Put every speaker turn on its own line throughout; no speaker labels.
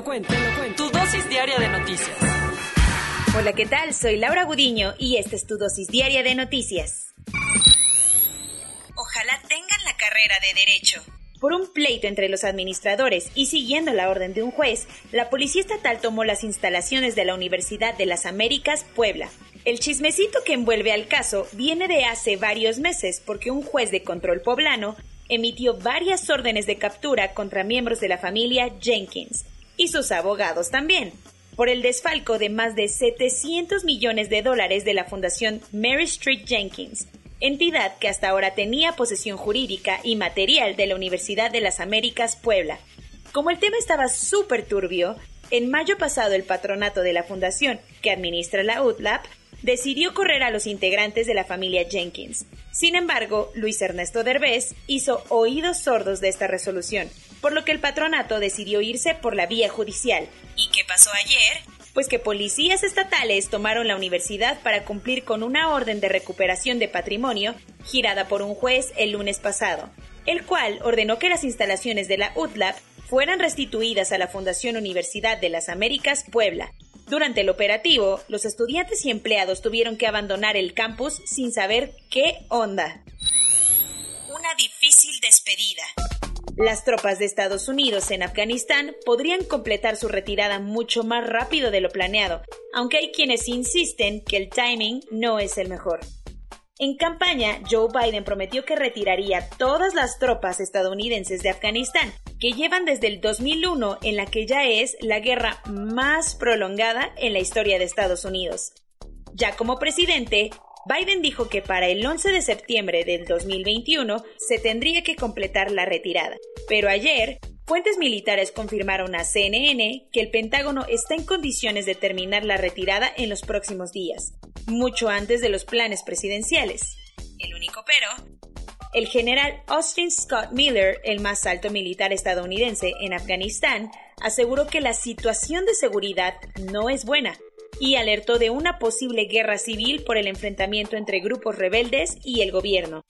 lo cuento, te lo cuento. Tu dosis diaria de noticias.
Hola, ¿qué tal? Soy Laura Gudiño y esta es tu dosis diaria de noticias. Ojalá tengan la carrera de Derecho. Por un pleito entre los administradores y siguiendo la orden de un juez, la Policía Estatal tomó las instalaciones de la Universidad de las Américas Puebla. El chismecito que envuelve al caso viene de hace varios meses porque un juez de control poblano emitió varias órdenes de captura contra miembros de la familia Jenkins y sus abogados también por el desfalco de más de 700 millones de dólares de la Fundación Mary Street Jenkins, entidad que hasta ahora tenía posesión jurídica y material de la Universidad de las Américas Puebla. Como el tema estaba súper turbio, en mayo pasado el patronato de la fundación que administra la UTLAP decidió correr a los integrantes de la familia Jenkins. Sin embargo, Luis Ernesto Derbez hizo oídos sordos de esta resolución, por lo que el patronato decidió irse por la vía judicial. ¿Y qué pasó ayer? Pues que policías estatales tomaron la universidad para cumplir con una orden de recuperación de patrimonio girada por un juez el lunes pasado, el cual ordenó que las instalaciones de la UTLAP fueran restituidas a la Fundación Universidad de las Américas Puebla. Durante el operativo, los estudiantes y empleados tuvieron que abandonar el campus sin saber qué onda. Una difícil despedida. Las tropas de Estados Unidos en Afganistán podrían completar su retirada mucho más rápido de lo planeado, aunque hay quienes insisten que el timing no es el mejor. En campaña, Joe Biden prometió que retiraría todas las tropas estadounidenses de Afganistán, que llevan desde el 2001 en la que ya es la guerra más prolongada en la historia de Estados Unidos. Ya como presidente, Biden dijo que para el 11 de septiembre del 2021 se tendría que completar la retirada. Pero ayer, fuentes militares confirmaron a CNN que el Pentágono está en condiciones de terminar la retirada en los próximos días, mucho antes de los planes presidenciales. El único pero el general Austin Scott Miller, el más alto militar estadounidense en Afganistán, aseguró que la situación de seguridad no es buena y alertó de una posible guerra civil por el enfrentamiento entre grupos rebeldes y el gobierno.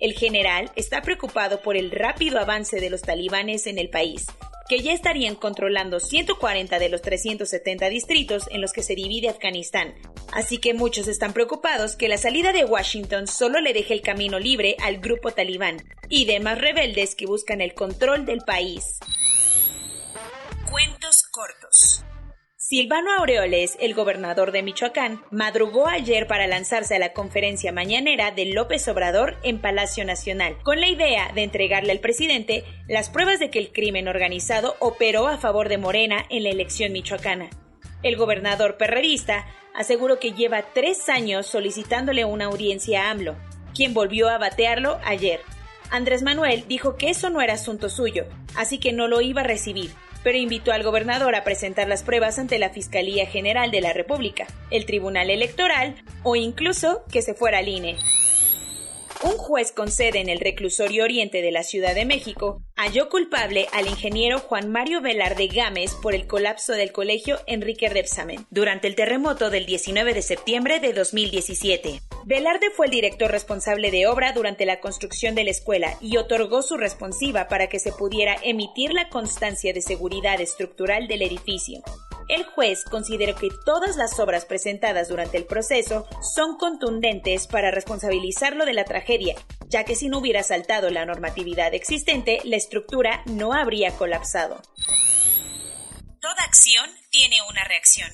El general está preocupado por el rápido avance de los talibanes en el país, que ya estarían controlando 140 de los 370 distritos en los que se divide Afganistán. Así que muchos están preocupados que la salida de Washington solo le deje el camino libre al grupo talibán y demás rebeldes que buscan el control del país. Cuentos cortos. Silvano Aureoles, el gobernador de Michoacán, madrugó ayer para lanzarse a la conferencia mañanera de López Obrador en Palacio Nacional, con la idea de entregarle al presidente las pruebas de que el crimen organizado operó a favor de Morena en la elección michoacana. El gobernador perrerista aseguró que lleva tres años solicitándole una audiencia a AMLO, quien volvió a batearlo ayer. Andrés Manuel dijo que eso no era asunto suyo, así que no lo iba a recibir, pero invitó al gobernador a presentar las pruebas ante la Fiscalía General de la República, el Tribunal Electoral o incluso que se fuera al INE. Un juez con sede en el reclusorio oriente de la Ciudad de México halló culpable al ingeniero Juan Mario Velarde Gámez por el colapso del colegio Enrique Rebsamen durante el terremoto del 19 de septiembre de 2017. Velarde fue el director responsable de obra durante la construcción de la escuela y otorgó su responsiva para que se pudiera emitir la constancia de seguridad estructural del edificio. El juez consideró que todas las obras presentadas durante el proceso son contundentes para responsabilizarlo de la tragedia, ya que si no hubiera saltado la normatividad existente, la estructura no habría colapsado. Toda acción tiene una reacción.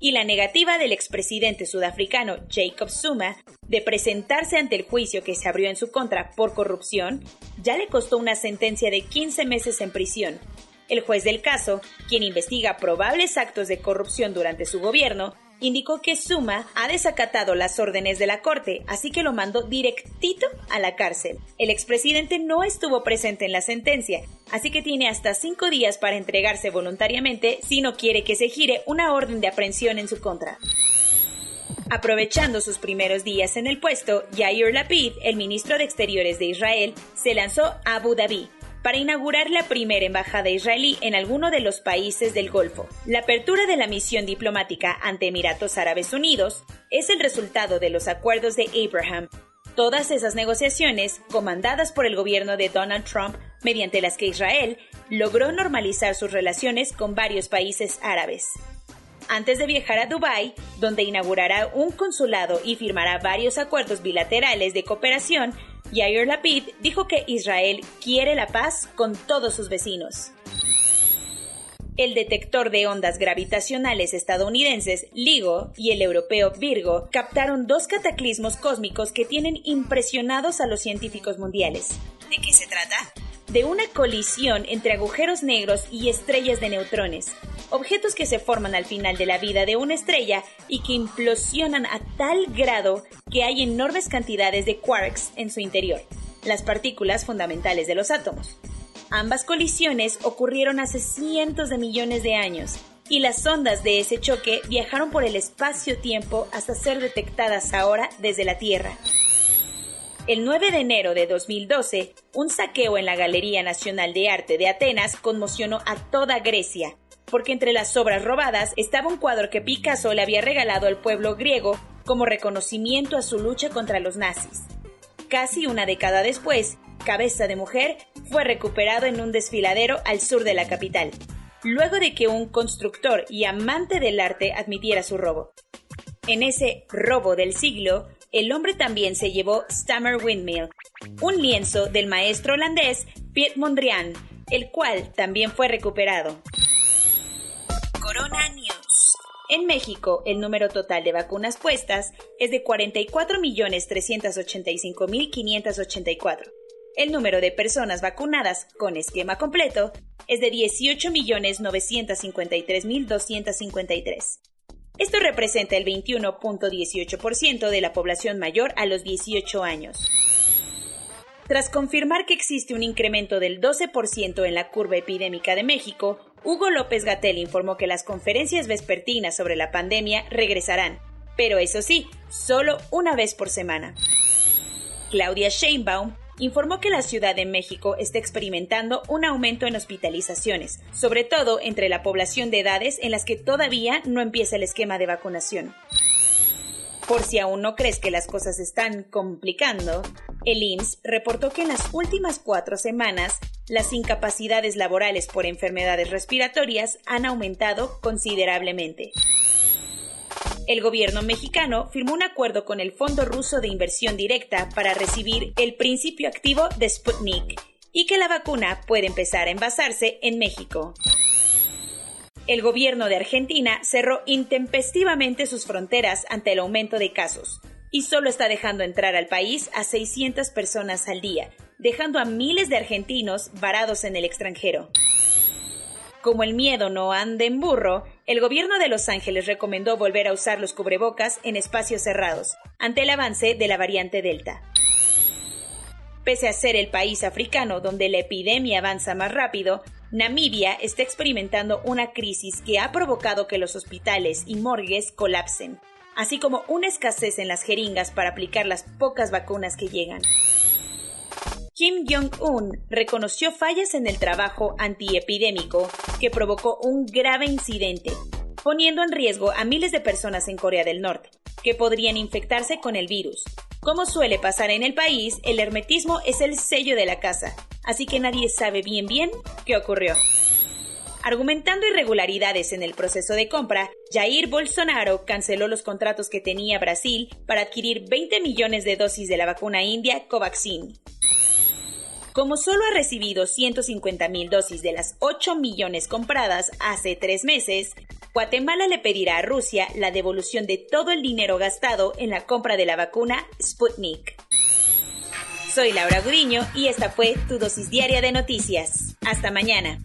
Y la negativa del expresidente sudafricano Jacob Zuma de presentarse ante el juicio que se abrió en su contra por corrupción ya le costó una sentencia de 15 meses en prisión el juez del caso, quien investiga probables actos de corrupción durante su gobierno, indicó que Suma ha desacatado las órdenes de la corte, así que lo mandó directito a la cárcel. El expresidente no estuvo presente en la sentencia, así que tiene hasta cinco días para entregarse voluntariamente si no quiere que se gire una orden de aprehensión en su contra. Aprovechando sus primeros días en el puesto, Yair Lapid, el ministro de Exteriores de Israel, se lanzó a Abu Dhabi para inaugurar la primera embajada israelí en alguno de los países del Golfo. La apertura de la misión diplomática ante Emiratos Árabes Unidos es el resultado de los acuerdos de Abraham. Todas esas negociaciones, comandadas por el gobierno de Donald Trump, mediante las que Israel logró normalizar sus relaciones con varios países árabes antes de viajar a Dubái, donde inaugurará un consulado y firmará varios acuerdos bilaterales de cooperación, Yair Lapid dijo que Israel quiere la paz con todos sus vecinos. El detector de ondas gravitacionales estadounidenses LIGO y el europeo Virgo captaron dos cataclismos cósmicos que tienen impresionados a los científicos mundiales. ¿De qué se trata? De una colisión entre agujeros negros y estrellas de neutrones, objetos que se forman al final de la vida de una estrella y que implosionan a tal grado que hay enormes cantidades de quarks en su interior, las partículas fundamentales de los átomos. Ambas colisiones ocurrieron hace cientos de millones de años y las ondas de ese choque viajaron por el espacio-tiempo hasta ser detectadas ahora desde la Tierra. El 9 de enero de 2012, un saqueo en la Galería Nacional de Arte de Atenas conmocionó a toda Grecia, porque entre las obras robadas estaba un cuadro que Picasso le había regalado al pueblo griego como reconocimiento a su lucha contra los nazis. Casi una década después, Cabeza de Mujer fue recuperado en un desfiladero al sur de la capital, luego de que un constructor y amante del arte admitiera su robo. En ese robo del siglo, el hombre también se llevó Stammer Windmill, un lienzo del maestro holandés Piet Mondrian, el cual también fue recuperado. En México, el número total de vacunas puestas es de 44.385.584. El número de personas vacunadas con esquema completo es de 18.953.253. Esto representa el 21.18% de la población mayor a los 18 años. Tras confirmar que existe un incremento del 12% en la curva epidémica de México, Hugo López Gatel informó que las conferencias vespertinas sobre la pandemia regresarán, pero eso sí, solo una vez por semana. Claudia Sheinbaum informó que la Ciudad de México está experimentando un aumento en hospitalizaciones, sobre todo entre la población de edades en las que todavía no empieza el esquema de vacunación. Por si aún no crees que las cosas están complicando, el IMSS reportó que en las últimas cuatro semanas las incapacidades laborales por enfermedades respiratorias han aumentado considerablemente. El gobierno mexicano firmó un acuerdo con el Fondo Ruso de Inversión Directa para recibir el principio activo de Sputnik y que la vacuna puede empezar a envasarse en México. El gobierno de Argentina cerró intempestivamente sus fronteras ante el aumento de casos y solo está dejando entrar al país a 600 personas al día, dejando a miles de argentinos varados en el extranjero. Como el miedo no anda en burro, el gobierno de Los Ángeles recomendó volver a usar los cubrebocas en espacios cerrados, ante el avance de la variante Delta. Pese a ser el país africano donde la epidemia avanza más rápido, Namibia está experimentando una crisis que ha provocado que los hospitales y morgues colapsen, así como una escasez en las jeringas para aplicar las pocas vacunas que llegan. Kim Jong-un reconoció fallas en el trabajo antiepidémico que provocó un grave incidente, poniendo en riesgo a miles de personas en Corea del Norte, que podrían infectarse con el virus. Como suele pasar en el país, el hermetismo es el sello de la casa, así que nadie sabe bien bien qué ocurrió. Argumentando irregularidades en el proceso de compra, Jair Bolsonaro canceló los contratos que tenía Brasil para adquirir 20 millones de dosis de la vacuna india Covaxin. Como solo ha recibido 150 mil dosis de las 8 millones compradas hace tres meses, Guatemala le pedirá a Rusia la devolución de todo el dinero gastado en la compra de la vacuna Sputnik. Soy Laura Gudiño y esta fue tu dosis diaria de noticias. Hasta mañana.